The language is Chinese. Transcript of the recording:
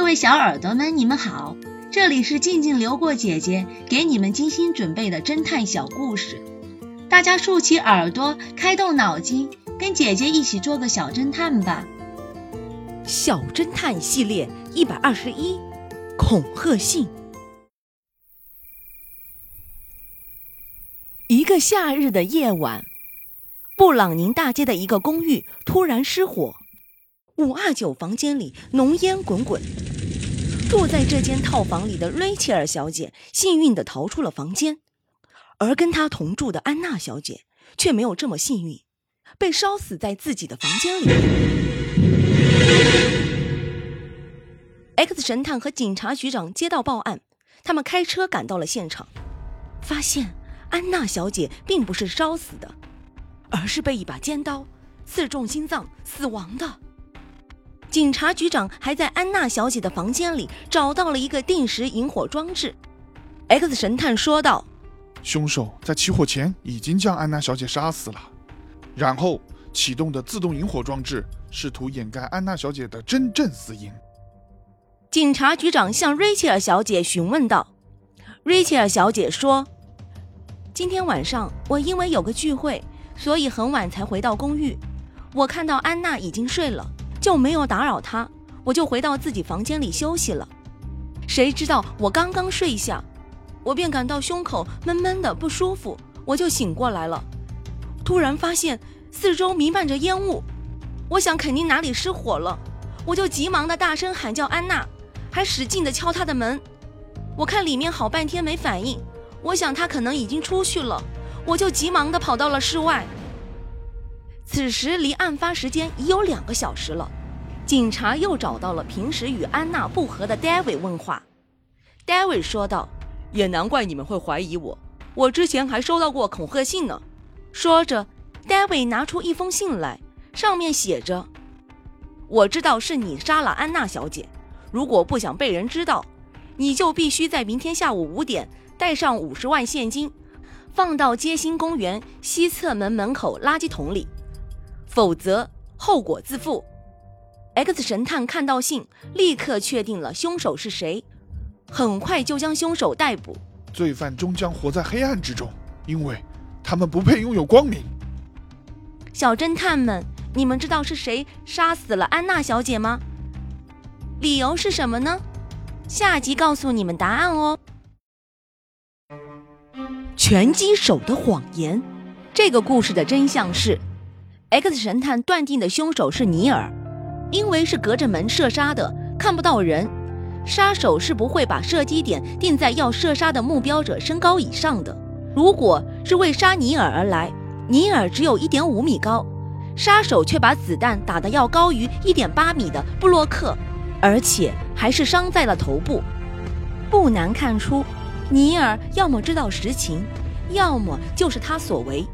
各位小耳朵们，你们好，这里是静静流过姐姐给你们精心准备的侦探小故事，大家竖起耳朵，开动脑筋，跟姐姐一起做个小侦探吧。小侦探系列一百二十一，恐吓信。一个夏日的夜晚，布朗宁大街的一个公寓突然失火。五二九房间里浓烟滚滚，住在这间套房里的瑞切尔小姐幸运地逃出了房间，而跟她同住的安娜小姐却没有这么幸运，被烧死在自己的房间里。X 神探和警察局长接到报案，他们开车赶到了现场，发现安娜小姐并不是烧死的，而是被一把尖刀刺中心脏死亡的。警察局长还在安娜小姐的房间里找到了一个定时引火装置。X 神探说道：“凶手在起火前已经将安娜小姐杀死了，然后启动的自动引火装置，试图掩盖安娜小姐的真正死因。”警察局长向瑞切尔小姐询问道：“瑞切尔小姐说，今天晚上我因为有个聚会，所以很晚才回到公寓。我看到安娜已经睡了。”就没有打扰他，我就回到自己房间里休息了。谁知道我刚刚睡下，我便感到胸口闷闷的不舒服，我就醒过来了。突然发现四周弥漫着烟雾，我想肯定哪里失火了，我就急忙的大声喊叫安娜，还使劲的敲她的门。我看里面好半天没反应，我想她可能已经出去了，我就急忙的跑到了室外。此时离案发时间已有两个小时了，警察又找到了平时与安娜不和的 David 问话。David 说道：“也难怪你们会怀疑我，我之前还收到过恐吓信呢。”说着，David 拿出一封信来，上面写着：“我知道是你杀了安娜小姐，如果不想被人知道，你就必须在明天下午五点带上五十万现金，放到街心公园西侧门门口垃圾桶里。”否则后果自负。X 神探看到信，立刻确定了凶手是谁，很快就将凶手逮捕。罪犯终将活在黑暗之中，因为他们不配拥有光明。小侦探们，你们知道是谁杀死了安娜小姐吗？理由是什么呢？下集告诉你们答案哦。拳击手的谎言，这个故事的真相是。X 神探断定的凶手是尼尔，因为是隔着门射杀的，看不到人，杀手是不会把射击点定在要射杀的目标者身高以上的。如果是为杀尼尔而来，尼尔只有一点五米高，杀手却把子弹打得要高于一点八米的布洛克，而且还是伤在了头部。不难看出，尼尔要么知道实情，要么就是他所为。